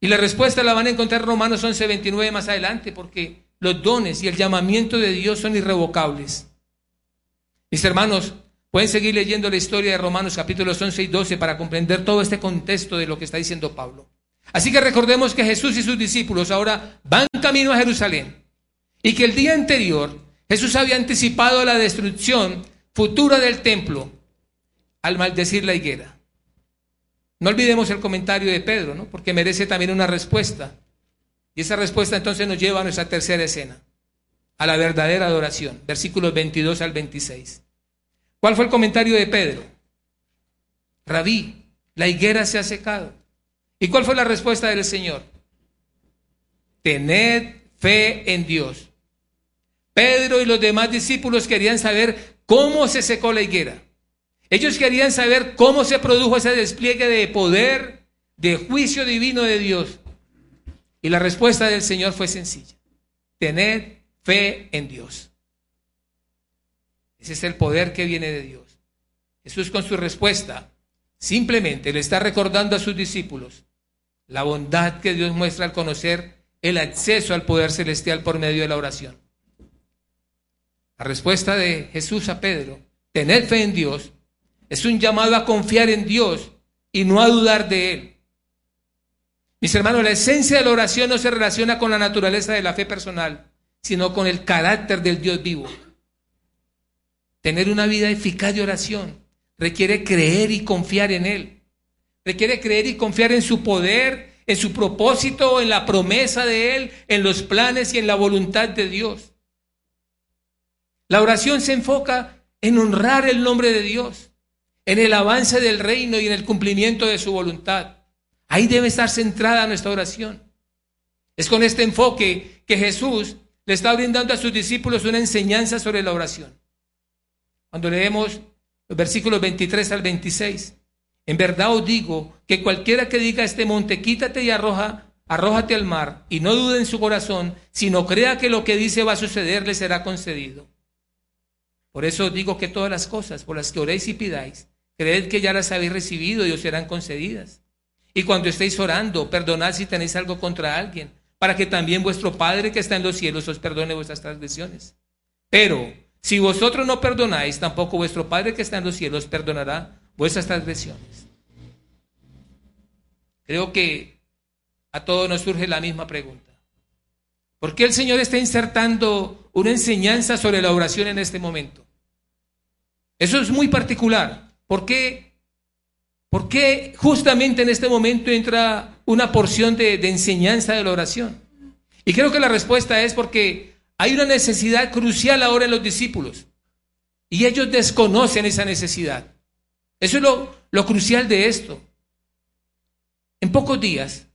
Speaker 1: Y la respuesta la van a encontrar en Romanos 11:29 más adelante, porque los dones y el llamamiento de Dios son irrevocables. Mis hermanos, pueden seguir leyendo la historia de Romanos capítulos 11 y 12 para comprender todo este contexto de lo que está diciendo Pablo. Así que recordemos que Jesús y sus discípulos ahora van camino a Jerusalén y que el día anterior Jesús había anticipado la destrucción futura del templo al maldecir la higuera. No olvidemos el comentario de Pedro, ¿no? porque merece también una respuesta. Y esa respuesta entonces nos lleva a nuestra tercera escena, a la verdadera adoración, versículos 22 al 26. ¿Cuál fue el comentario de Pedro? Rabí, la higuera se ha secado. ¿Y cuál fue la respuesta del Señor? Tened fe en Dios. Pedro y los demás discípulos querían saber cómo se secó la higuera. Ellos querían saber cómo se produjo ese despliegue de poder, de juicio divino de Dios. Y la respuesta del Señor fue sencilla. Tened fe en Dios. Ese es el poder que viene de Dios. Jesús con su respuesta simplemente le está recordando a sus discípulos la bondad que Dios muestra al conocer el acceso al poder celestial por medio de la oración. La respuesta de Jesús a Pedro, tener fe en Dios, es un llamado a confiar en Dios y no a dudar de Él. Mis hermanos, la esencia de la oración no se relaciona con la naturaleza de la fe personal, sino con el carácter del Dios vivo. Tener una vida eficaz de oración requiere creer y confiar en Él. Requiere creer y confiar en su poder, en su propósito, en la promesa de Él, en los planes y en la voluntad de Dios. La oración se enfoca en honrar el nombre de Dios, en el avance del reino y en el cumplimiento de su voluntad. Ahí debe estar centrada nuestra oración. Es con este enfoque que Jesús le está brindando a sus discípulos una enseñanza sobre la oración. Cuando leemos los versículos 23 al 26, en verdad os digo que cualquiera que diga a este monte, quítate y arroja, arrójate al mar, y no dude en su corazón, sino crea que lo que dice va a suceder, le será concedido. Por eso digo que todas las cosas por las que oréis y pidáis, creed que ya las habéis recibido y os serán concedidas. Y cuando estéis orando, perdonad si tenéis algo contra alguien, para que también vuestro Padre que está en los cielos os perdone vuestras transgresiones. Pero si vosotros no perdonáis, tampoco vuestro Padre que está en los cielos perdonará vuestras transgresiones. Creo que a todos nos surge la misma pregunta. ¿Por qué el Señor está insertando una enseñanza sobre la oración en este momento? Eso es muy particular. ¿Por qué, ¿Por qué justamente en este momento entra una porción de, enseñanza de la oración? Y creo que la respuesta es porque hay una necesidad crucial ahora en los discípulos. Y ellos desconocen esa necesidad. Eso es lo, lo crucial de esto. En pocos días,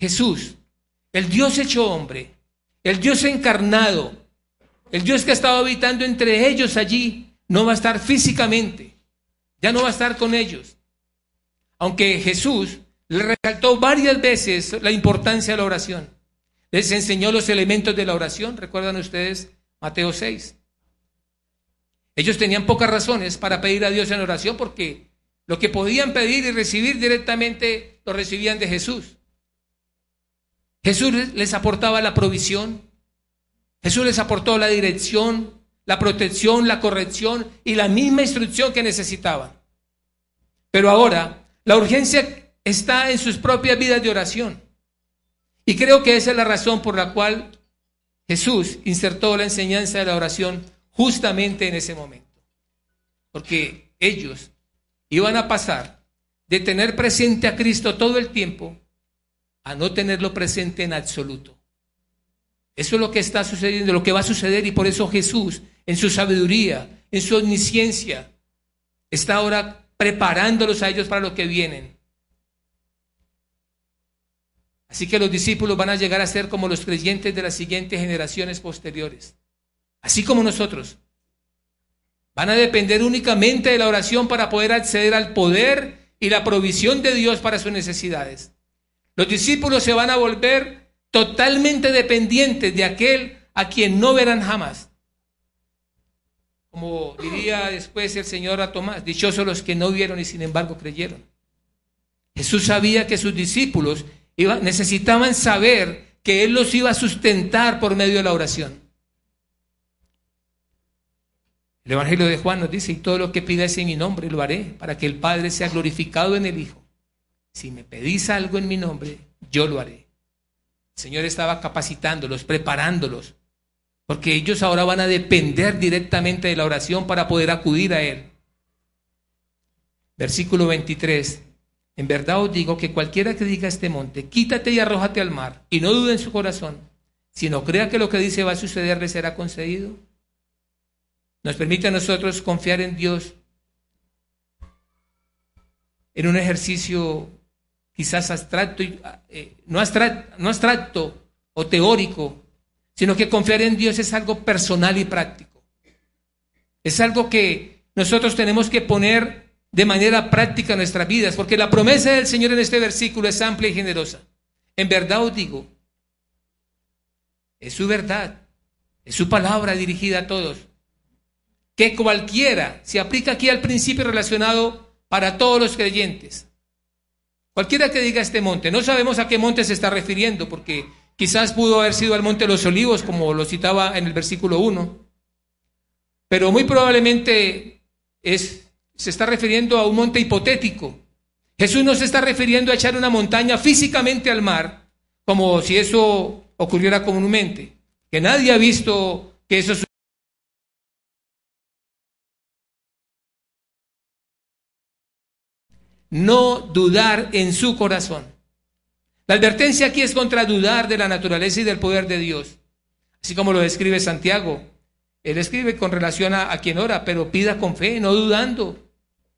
Speaker 1: Jesús el Dios hecho hombre, el Dios encarnado, el Dios que ha estado habitando entre ellos allí, no va a estar físicamente, ya no va a estar con ellos. Aunque Jesús le recalcó varias veces la importancia de la oración. Les enseñó los elementos de la oración, recuerdan ustedes Mateo 6. Ellos tenían pocas razones para pedir a Dios en oración porque lo que podían pedir y recibir directamente lo recibían de Jesús. Jesús les aportaba la provisión. Jesús les aportó la dirección, la protección, la corrección y la misma instrucción que necesitaban. Pero ahora la urgencia está en sus propias vidas de oración. Y creo que esa es la razón por la cual Jesús insertó la enseñanza de la oración justamente en ese momento. Porque ellos iban a pasar de tener presente a Cristo todo el tiempo a no tenerlo presente en absoluto. Eso es lo que está sucediendo, lo que va a suceder y por eso Jesús, en su sabiduría, en su omnisciencia, está ahora preparándolos a ellos para lo que vienen. Así que los discípulos van a llegar a ser como los creyentes de las siguientes generaciones posteriores. Así como nosotros. Van a depender únicamente de la oración para poder acceder al poder y la provisión de Dios para sus necesidades. Los discípulos se van a volver totalmente dependientes de aquel a quien no verán jamás. Como diría después el Señor a Tomás, dichosos los que no vieron y sin embargo creyeron. Jesús sabía que sus discípulos necesitaban saber que Él los iba a sustentar por medio de la oración. El Evangelio de Juan nos dice, y todo lo que pidáis en mi nombre lo haré, para que el Padre sea glorificado en el Hijo. Si me pedís algo en mi nombre, yo lo haré. El Señor estaba capacitándolos, preparándolos, porque ellos ahora van a depender directamente de la oración para poder acudir a Él. Versículo 23. En verdad os digo que cualquiera que diga este monte, quítate y arrójate al mar, y no dude en su corazón, sino crea que lo que dice va a suceder le será concedido, nos permite a nosotros confiar en Dios en un ejercicio quizás abstracto, eh, no, no abstracto o teórico, sino que confiar en Dios es algo personal y práctico. Es algo que nosotros tenemos que poner de manera práctica en nuestras vidas, porque la promesa del Señor en este versículo es amplia y generosa. En verdad os digo, es su verdad, es su palabra dirigida a todos que cualquiera, se aplica aquí al principio relacionado para todos los creyentes. Cualquiera que diga este monte, no sabemos a qué monte se está refiriendo, porque quizás pudo haber sido al monte de los olivos, como lo citaba en el versículo 1, pero muy probablemente es, se está refiriendo a un monte hipotético. Jesús no se está refiriendo a echar una montaña físicamente al mar, como si eso ocurriera comúnmente, que nadie ha visto que eso no dudar en su corazón. La advertencia aquí es contra dudar de la naturaleza y del poder de Dios. Así como lo describe Santiago. Él escribe con relación a, quien ora, pero pida con fe, no dudando.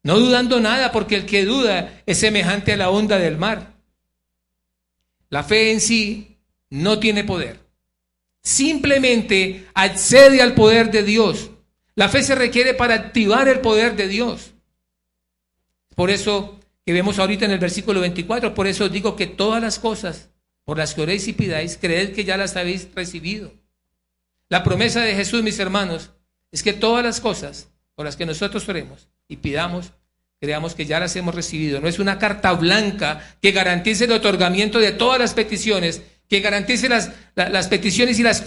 Speaker 1: No dudando nada, porque el que duda es semejante a la onda del mar. La fe en sí no tiene poder. Simplemente accede al poder de Dios. La fe se requiere para activar el poder de Dios. Por eso que vemos ahorita en el versículo 24. Por eso digo que todas las cosas por las que oréis y pidáis, creed que ya las habéis recibido. La promesa de Jesús, mis hermanos, es que todas las cosas por las que nosotros oremos y pidamos, creamos que ya las hemos recibido. No es una carta blanca que garantice el otorgamiento de todas las peticiones, que garantice las, las peticiones y las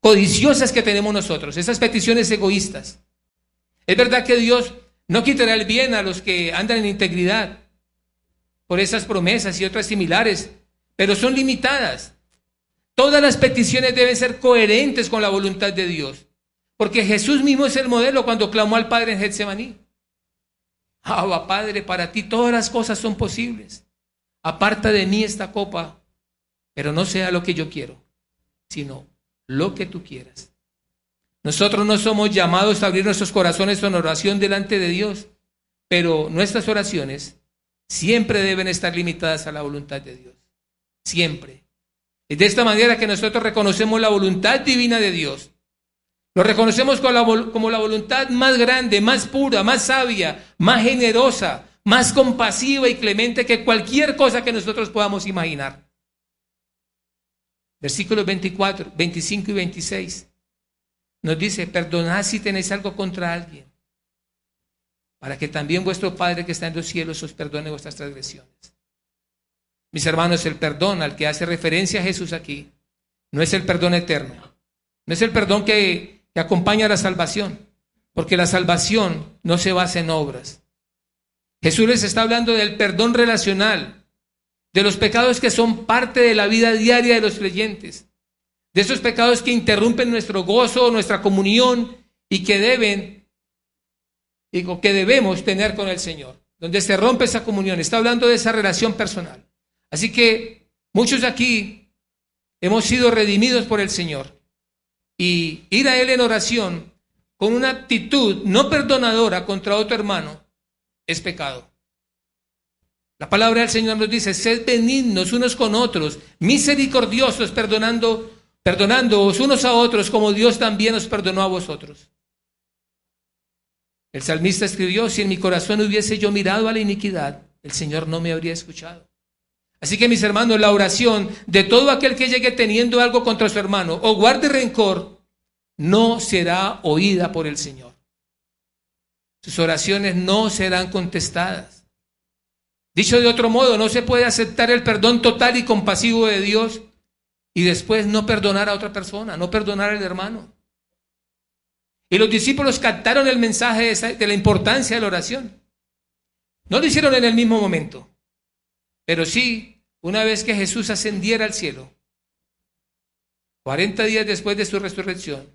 Speaker 1: codiciosas que tenemos nosotros, esas peticiones egoístas. Es verdad que Dios no quitará el bien a los que andan en integridad por esas promesas y otras similares, pero son limitadas. Todas las peticiones deben ser coherentes con la voluntad de Dios, porque Jesús mismo es el modelo cuando clamó al Padre en Getsemaní. Abba, Padre, para ti todas las cosas son posibles. Aparta de mí esta copa, pero no sea lo que yo quiero, sino lo que tú quieras. Nosotros no somos llamados a abrir nuestros corazones en oración delante de Dios, pero nuestras oraciones siempre deben estar limitadas a la voluntad de Dios. Siempre. Es de esta manera que nosotros reconocemos la voluntad divina de Dios. Lo reconocemos como la, como la voluntad más grande, más pura, más sabia, más generosa, más compasiva y clemente que cualquier cosa que nosotros podamos imaginar. Versículos 24, 25 y 26. Nos dice, perdonad si tenéis algo contra alguien, para que también vuestro Padre que está en los cielos os perdone vuestras transgresiones. mis hermanos, el perdón al que hace referencia Jesús aquí no es el perdón eterno, no es el perdón que, que acompaña a la salvación, porque la salvación no se basa en obras. Jesús les está hablando del perdón relacional, de los pecados que son parte de la vida diaria de los creyentes, de esos pecados que interrumpen nuestro gozo, nuestra comunión y que deben, que debemos tener con el Señor, donde se rompe esa comunión. Está hablando de esa relación personal. Así que muchos aquí hemos sido redimidos por el Señor y ir a Él en oración con una actitud no perdonadora contra otro hermano es pecado. La palabra del Señor nos dice, sed benignos unos con otros, misericordiosos, perdonando, perdonándoos unos a otros como Dios también os perdonó a vosotros. El salmista escribió, si en mi corazón hubiese yo mirado a la iniquidad, el Señor no me habría escuchado. Así que mis hermanos, la oración de todo aquel que llegue teniendo algo contra su hermano o guarde rencor, no será oída por el Señor. Sus oraciones no serán contestadas. Dicho de otro modo, no se puede aceptar el perdón total y compasivo de Dios y después no perdonar a otra persona, no perdonar al hermano. Y los discípulos captaron el mensaje de la importancia de la oración. No lo hicieron en el mismo momento, pero sí una vez que Jesús ascendiera al cielo, 40 días después de su resurrección,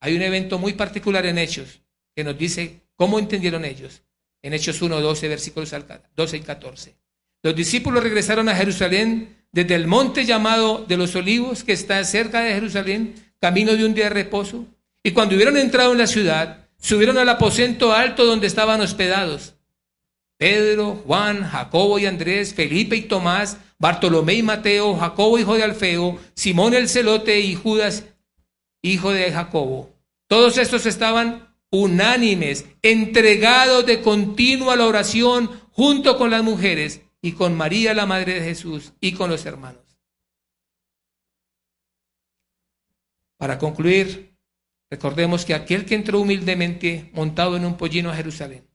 Speaker 1: hay un evento muy particular en Hechos que nos dice cómo entendieron ellos. En Hechos 1, 12, versículos 12 y 14. Los discípulos regresaron a Jerusalén desde el monte llamado de los olivos, que está cerca de Jerusalén, camino de un día de reposo. Y cuando hubieron entrado en la ciudad, subieron al aposento alto donde estaban hospedados. Pedro, Juan, Jacobo y Andrés, Felipe y Tomás, Bartolomé y Mateo, Jacobo hijo de Alfeo, Simón el celote y Judas hijo de Jacobo. Todos estos estaban unánimes, entregados de continuo a la oración junto con las mujeres y con María, la Madre de Jesús, y con los hermanos. Para concluir, recordemos que aquel que entró humildemente montado en un pollino a Jerusalén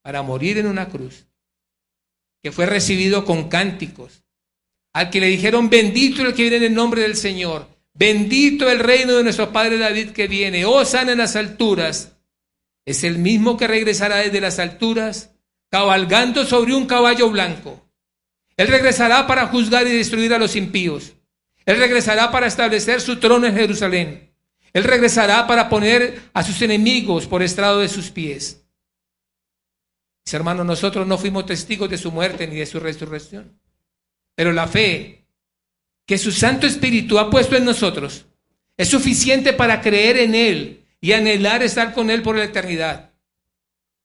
Speaker 1: para morir en una cruz, que fue recibido con cánticos, al que le dijeron bendito el que viene en el nombre del Señor, Bendito el reino de nuestro Padre David que viene, oh sana en las alturas. Es el mismo que regresará desde las alturas, cabalgando sobre un caballo blanco. Él regresará para juzgar y destruir a los impíos. Él regresará para establecer su trono en Jerusalén. Él regresará para poner a sus enemigos por estrado de sus pies. Mis hermanos, nosotros no fuimos testigos de su muerte ni de su resurrección. Pero la fe que su Santo Espíritu ha puesto en nosotros es suficiente para creer en Él y anhelar estar con Él por la eternidad.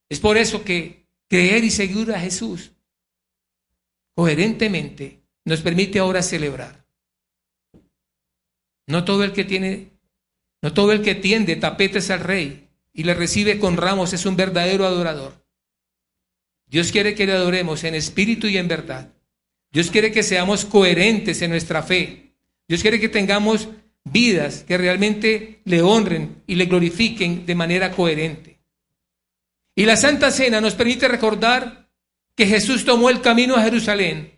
Speaker 1: Es por eso que creer y seguir a Jesús coherentemente nos permite ahora celebrar. No todo el que tiene, no todo el que tiende tapetes al rey y le recibe con ramos es un verdadero adorador. Dios quiere que le adoremos en espíritu y en verdad. Dios quiere que seamos coherentes en nuestra fe. Dios quiere que tengamos vidas que realmente le honren y le glorifiquen de manera coherente. Y la Santa Cena nos permite recordar que Jesús tomó el camino a Jerusalén,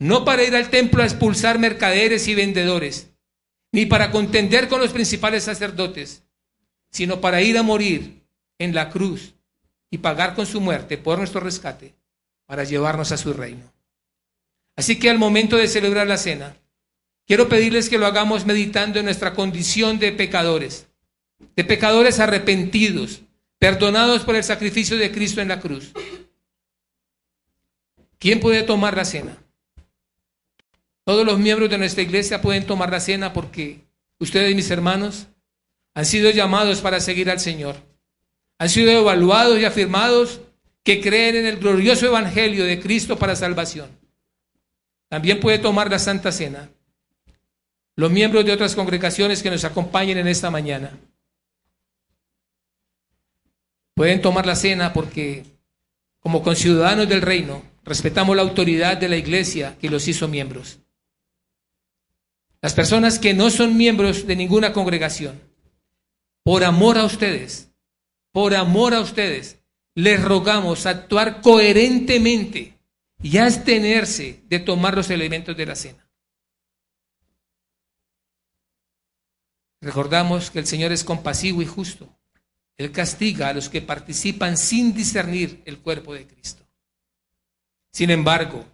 Speaker 1: no para ir al templo a expulsar mercaderes y vendedores, ni para contender con los principales sacerdotes, sino para ir a morir en la cruz y pagar con su muerte por nuestro rescate para llevarnos a su reino. Así que al momento de celebrar la cena, quiero pedirles que lo hagamos meditando en nuestra condición de pecadores, de pecadores arrepentidos, perdonados por el sacrificio de Cristo en la cruz. ¿Quién puede tomar la cena? Todos los miembros de nuestra iglesia pueden tomar la cena porque ustedes, mis hermanos, han sido llamados para seguir al Señor. Han sido evaluados y afirmados que creen en el glorioso Evangelio de Cristo para salvación. También puede tomar la Santa Cena. Los miembros de otras congregaciones que nos acompañen en esta mañana pueden tomar la cena porque como conciudadanos del reino respetamos la autoridad de la iglesia que los hizo miembros. Las personas que no son miembros de ninguna congregación, por amor a ustedes, por amor a ustedes, les rogamos actuar coherentemente y abstenerse de tomar los elementos de la cena. Recordamos que el Señor es compasivo y justo. Él castiga a los que participan sin discernir el cuerpo de Cristo. Sin embargo,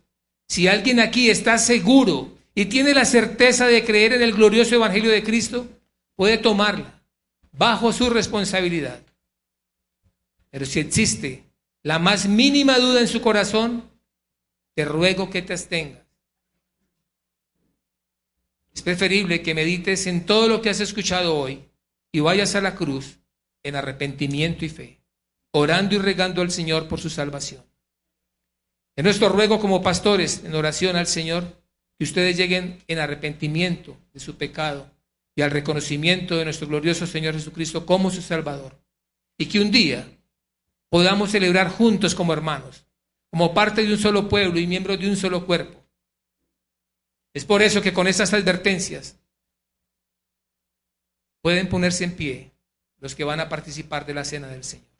Speaker 1: si alguien aquí está seguro y tiene la certeza de creer en el glorioso Evangelio de Cristo, puede tomarla bajo su responsabilidad. Pero si existe la más mínima duda en su corazón, te ruego que te abstengas. Es preferible que medites en todo lo que has escuchado hoy y vayas a la cruz en arrepentimiento y fe, orando y regando al Señor por su salvación. En nuestro ruego como pastores, en oración al Señor, que ustedes lleguen en arrepentimiento de su pecado y al reconocimiento de nuestro glorioso Señor Jesucristo como su Salvador. Y que un día podamos celebrar juntos como hermanos, como parte de un solo pueblo y miembros de un solo cuerpo. Es por eso que con estas advertencias pueden ponerse en pie los que van a participar de la cena del Señor.